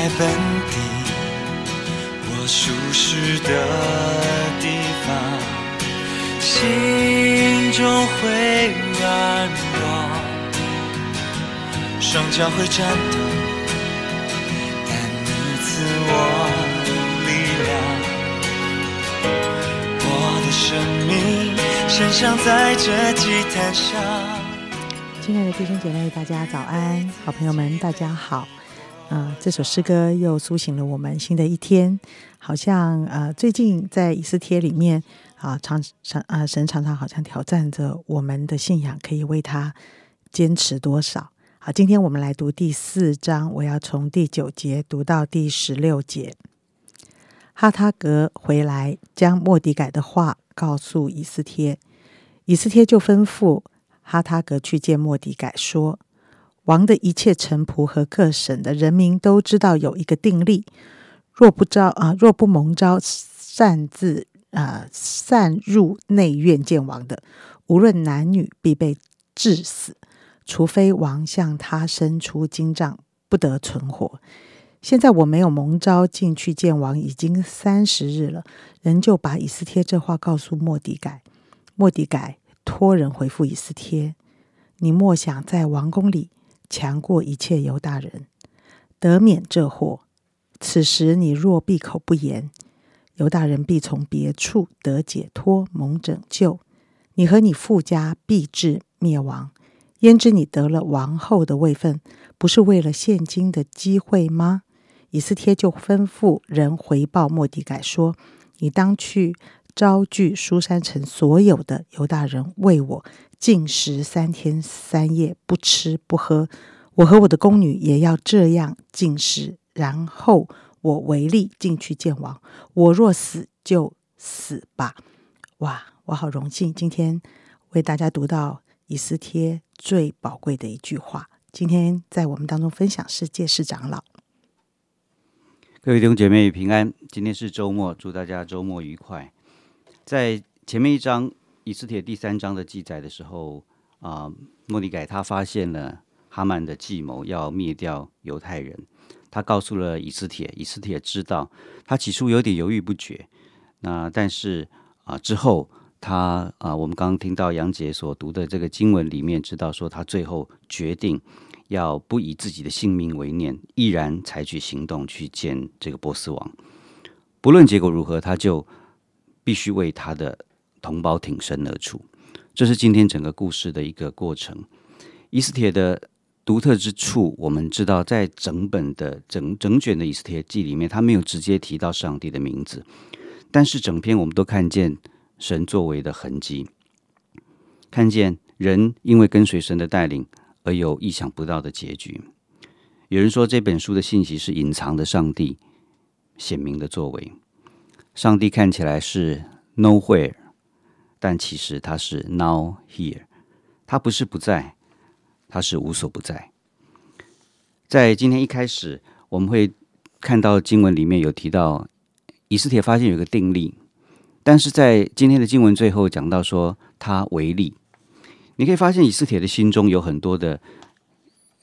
开本地，我舒适的地方，心中会软弱，双脚会颤抖，但你赐我力量，我的生命献上在这祭坛上。亲爱的弟兄姐妹，大家早安！好朋友们，大家好。啊，这首诗歌又苏醒了我们新的一天。好像呃，最近在以斯帖里面啊，常常啊，神常常好像挑战着我们的信仰，可以为他坚持多少。好，今天我们来读第四章，我要从第九节读到第十六节。哈他格回来，将莫迪改的话告诉以斯帖，以斯帖就吩咐。哈他格去见莫迪改，说：“王的一切臣仆和各省的人民都知道有一个定例，若不招啊，若不蒙招擅自啊擅入内院见王的，无论男女，必被致死，除非王向他伸出金杖，不得存活。现在我没有蒙招进去见王，已经三十日了，仍旧把以斯帖这话告诉莫迪改，莫迪改。”托人回复以斯帖：“你莫想在王宫里强过一切犹大人，得免这祸。此时你若闭口不言，犹大人必从别处得解脱，蒙拯救。你和你父家必至灭亡。焉知你得了王后的位分，不是为了现今的机会吗？”以斯帖就吩咐人回报莫迪改说：“你当去。”招聚苏山城所有的犹大人为我禁食三天三夜，不吃不喝。我和我的宫女也要这样禁食，然后我为力进去见王。我若死就死吧。哇，我好荣幸今天为大家读到以斯帖最宝贵的一句话。今天在我们当中分享是借世长老，各位弟兄姐妹平安。今天是周末，祝大家周末愉快。在前面一章以斯帖第三章的记载的时候，啊，莫迪改他发现了哈曼的计谋，要灭掉犹太人。他告诉了以斯帖，以斯帖知道，他起初有点犹豫不决。那但是啊，之后他啊，我们刚刚听到杨杰所读的这个经文里面，知道说他最后决定要不以自己的性命为念，毅然采取行动去见这个波斯王。不论结果如何，他就。必须为他的同胞挺身而出，这是今天整个故事的一个过程。以斯帖的独特之处，我们知道，在整本的整整卷的以斯帖记里面，他没有直接提到上帝的名字，但是整篇我们都看见神作为的痕迹，看见人因为跟随神的带领而有意想不到的结局。有人说，这本书的信息是隐藏的上帝显明的作为。上帝看起来是 nowhere，但其实他是 now here。他不是不在，他是无所不在。在今天一开始，我们会看到经文里面有提到以斯帖发现有一个定力，但是在今天的经文最后讲到说他为例。你可以发现以斯帖的心中有很多的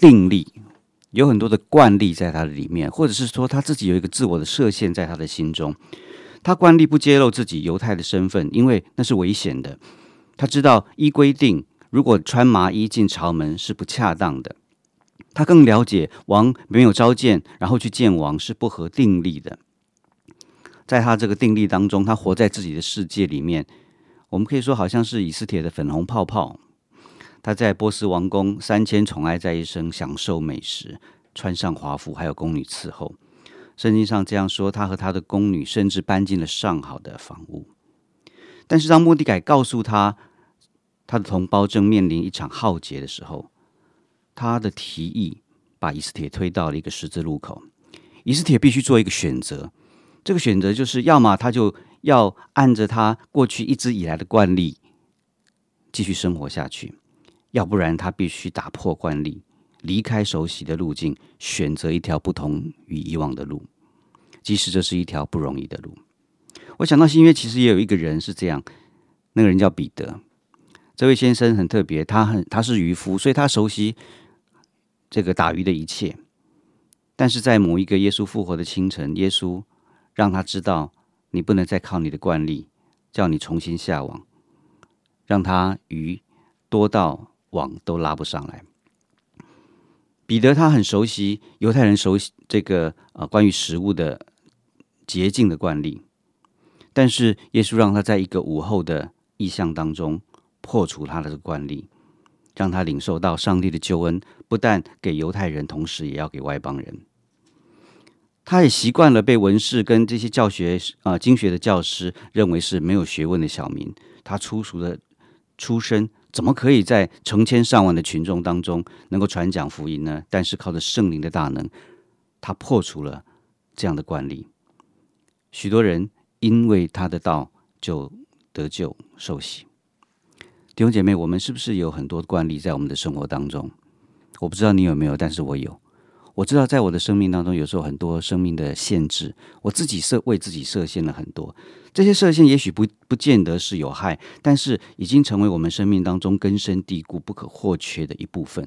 定力，有很多的惯例在他的里面，或者是说他自己有一个自我的设限在他的心中。他惯例不揭露自己犹太的身份，因为那是危险的。他知道依规定，如果穿麻衣进朝门是不恰当的。他更了解王没有召见，然后去见王是不合定例的。在他这个定力当中，他活在自己的世界里面。我们可以说，好像是以斯帖的粉红泡泡。他在波斯王宫三千宠爱在一身，享受美食，穿上华服，还有宫女伺候。圣经上这样说，他和他的宫女甚至搬进了上好的房屋。但是当莫迪改告诉他，他的同胞正面临一场浩劫的时候，他的提议把以斯帖推到了一个十字路口。以斯帖必须做一个选择，这个选择就是要么他就要按着他过去一直以来的惯例继续生活下去，要不然他必须打破惯例。离开熟悉的路径，选择一条不同于以往的路，即使这是一条不容易的路。我想到新约其实也有一个人是这样，那个人叫彼得。这位先生很特别，他很他是渔夫，所以他熟悉这个打鱼的一切。但是在某一个耶稣复活的清晨，耶稣让他知道，你不能再靠你的惯例，叫你重新下网，让他鱼多到网都拉不上来。彼得他很熟悉犹太人熟悉这个呃关于食物的洁净的惯例，但是耶稣让他在一个午后的意象当中破除他的惯例，让他领受到上帝的救恩，不但给犹太人，同时也要给外邦人。他也习惯了被文士跟这些教学啊经学的教师认为是没有学问的小民，他粗俗的出身。怎么可以在成千上万的群众当中能够传讲福音呢？但是靠着圣灵的大能，他破除了这样的惯例。许多人因为他的道就得救受洗。弟兄姐妹，我们是不是有很多惯例在我们的生活当中？我不知道你有没有，但是我有。我知道，在我的生命当中，有时候很多生命的限制，我自己设为自己设限了很多。这些设限也许不不见得是有害，但是已经成为我们生命当中根深蒂固、不可或缺的一部分。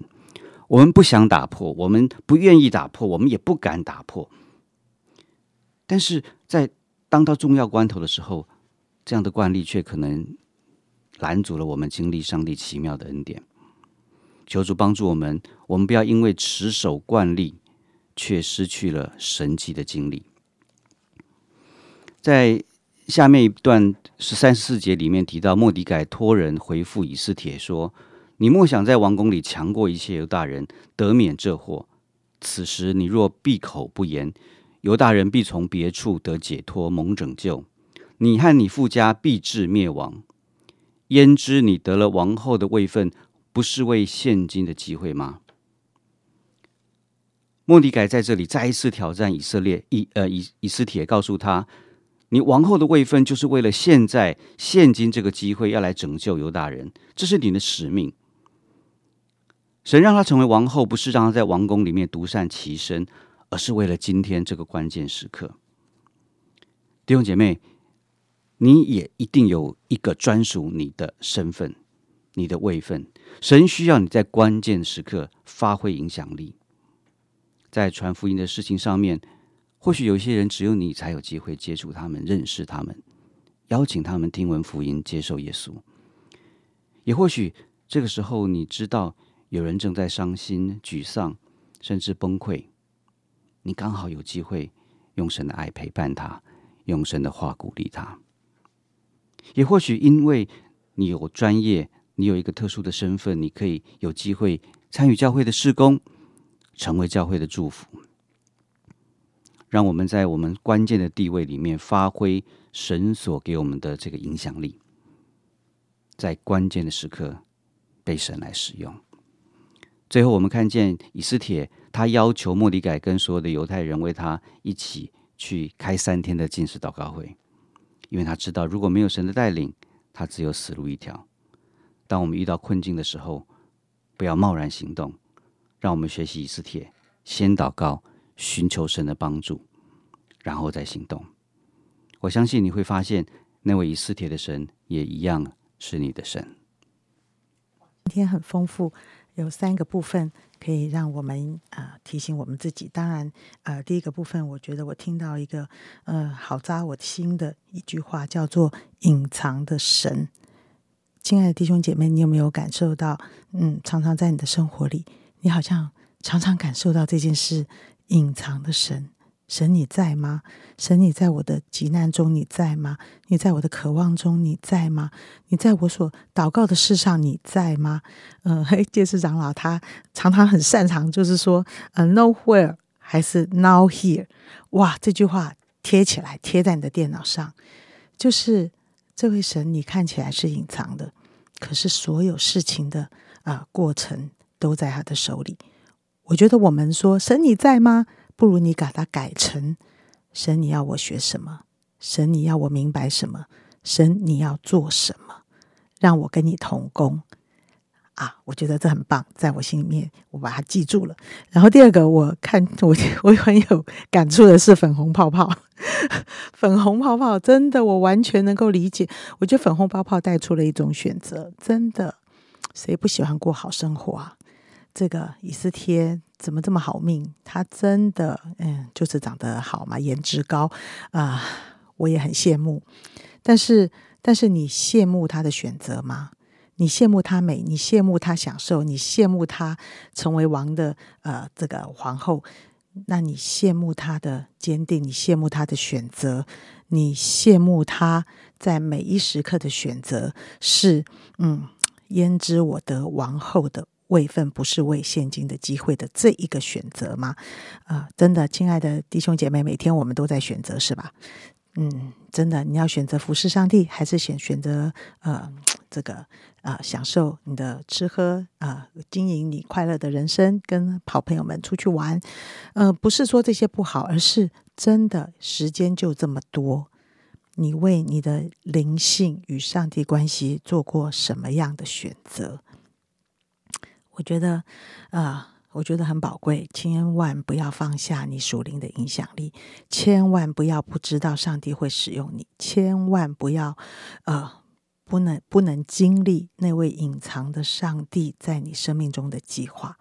我们不想打破，我们不愿意打破，我们也不敢打破。但是在当到重要关头的时候，这样的惯例却可能拦阻了我们经历上帝奇妙的恩典。求主帮助我们，我们不要因为持守惯例。却失去了神迹的经历。在下面一段十三十四节里面提到，莫迪改托人回复以斯帖说：“你莫想在王宫里强过一切犹大人，得免这祸。此时你若闭口不言，犹大人必从别处得解脱，蒙拯救；你和你父家必至灭亡。焉知你得了王后的位分，不是为现今的机会吗？”莫迪改在这里再一次挑战以色列，以呃以以斯帖告诉他：“你王后的位分，就是为了现在现今这个机会，要来拯救犹大人，这是你的使命。神让他成为王后，不是让他在王宫里面独善其身，而是为了今天这个关键时刻。弟兄姐妹，你也一定有一个专属你的身份，你的位分。神需要你在关键时刻发挥影响力。”在传福音的事情上面，或许有些人只有你才有机会接触他们、认识他们，邀请他们听闻福音、接受耶稣。也或许这个时候，你知道有人正在伤心、沮丧，甚至崩溃，你刚好有机会用神的爱陪伴他，用神的话鼓励他。也或许因为你有专业，你有一个特殊的身份，你可以有机会参与教会的事工。成为教会的祝福，让我们在我们关键的地位里面发挥神所给我们的这个影响力，在关键的时刻被神来使用。最后，我们看见以斯帖，他要求莫迪改跟所有的犹太人为他一起去开三天的进食祷告会，因为他知道如果没有神的带领，他只有死路一条。当我们遇到困境的时候，不要贸然行动。让我们学习以斯帖，先祷告，寻求神的帮助，然后再行动。我相信你会发现，那位以斯帖的神也一样是你的神。今天很丰富，有三个部分可以让我们啊提醒我们自己。当然，呃，第一个部分，我觉得我听到一个呃好扎我心的一句话，叫做“隐藏的神”。亲爱的弟兄姐妹，你有没有感受到？嗯，常常在你的生活里。你好像常常感受到这件事隐藏的神，神你在吗？神你在我的急难中你在吗？你在我的渴望中你在吗？你在我所祷告的事上你在吗？呃，嘿，戒世长老他常常很擅长，就是说，呃，nowhere 还是 now here，哇，这句话贴起来贴在你的电脑上，就是这位神你看起来是隐藏的，可是所有事情的啊过程。都在他的手里。我觉得我们说神你在吗？不如你把它改成神你要我学什么？神你要我明白什么？神你要做什么？让我跟你同工啊！我觉得这很棒，在我心里面我把它记住了。然后第二个，我看我我很有感触的是粉红泡泡，粉红泡泡真的我完全能够理解。我觉得粉红泡泡带出了一种选择，真的谁不喜欢过好生活啊？这个以斯帖怎么这么好命？他真的，嗯，就是长得好嘛，颜值高啊，我也很羡慕。但是，但是你羡慕他的选择吗？你羡慕她美，你羡慕她享受，你羡慕她成为王的呃这个皇后，那你羡慕她的坚定，你羡慕她的选择，你羡慕她在每一时刻的选择是嗯，焉知我得王后的位分不是为现今的机会的这一个选择吗？啊，真的，亲爱的弟兄姐妹，每天我们都在选择，是吧？嗯，真的，你要选择服侍上帝，还是选选择呃这个啊享受你的吃喝啊，经营你快乐的人生，跟好朋友们出去玩？呃，不是说这些不好，而是真的时间就这么多，你为你的灵性与上帝关系做过什么样的选择？我觉得啊。我觉得很宝贵，千万不要放下你属灵的影响力，千万不要不知道上帝会使用你，千万不要呃不能不能经历那位隐藏的上帝在你生命中的计划。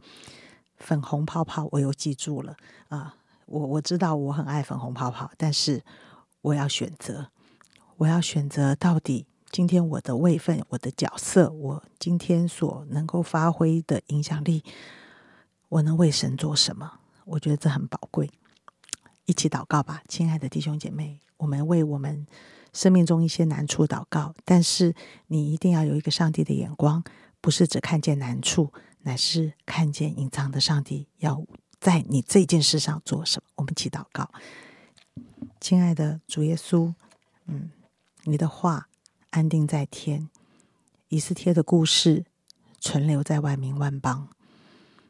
粉红泡泡，我又记住了啊！我我知道我很爱粉红泡泡，但是我要选择，我要选择到底今天我的位分、我的角色，我今天所能够发挥的影响力。我能为神做什么？我觉得这很宝贵。一起祷告吧，亲爱的弟兄姐妹，我们为我们生命中一些难处祷告。但是你一定要有一个上帝的眼光，不是只看见难处，乃是看见隐藏的上帝要在你这件事上做什么。我们一起祷告，亲爱的主耶稣，嗯，你的话安定在天，以斯帖的故事存留在万民万邦。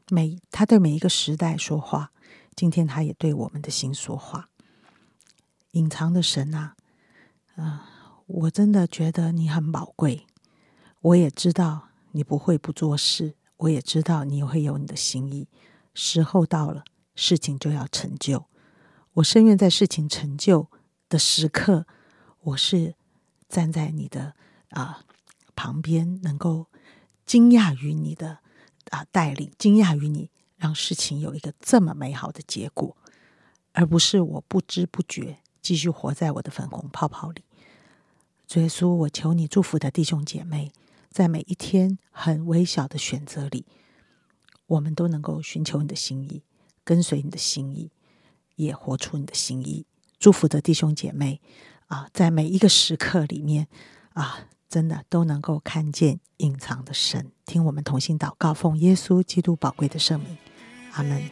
每他对每一个时代说话，今天他也对我们的心说话。隐藏的神啊，啊，我真的觉得你很宝贵。我也知道你不会不做事，我也知道你会有你的心意。时候到了，事情就要成就。我深愿在事情成就的时刻，我是站在你的啊旁边，能够惊讶于你的。啊！带领惊讶于你，让事情有一个这么美好的结果，而不是我不知不觉继续活在我的粉红泡泡里。耶稣，我求你祝福的弟兄姐妹，在每一天很微小的选择里，我们都能够寻求你的心意，跟随你的心意，也活出你的心意。祝福的弟兄姐妹啊，在每一个时刻里面啊。真的都能够看见隐藏的神，听我们同心祷告，奉耶稣基督宝贵的圣名，阿门。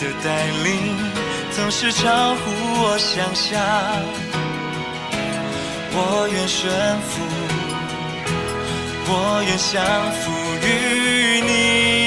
的带领总是超乎我想象，我愿顺服，我愿降服于你。